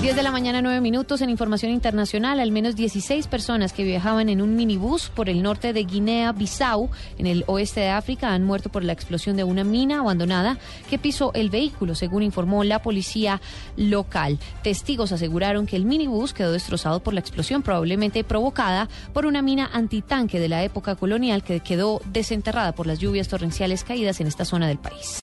10 de la mañana, 9 minutos. En información internacional, al menos 16 personas que viajaban en un minibús por el norte de Guinea-Bissau, en el oeste de África, han muerto por la explosión de una mina abandonada que pisó el vehículo, según informó la policía local. Testigos aseguraron que el minibús quedó destrozado por la explosión, probablemente provocada por una mina antitanque de la época colonial que quedó desenterrada por las lluvias torrenciales caídas en esta zona del país.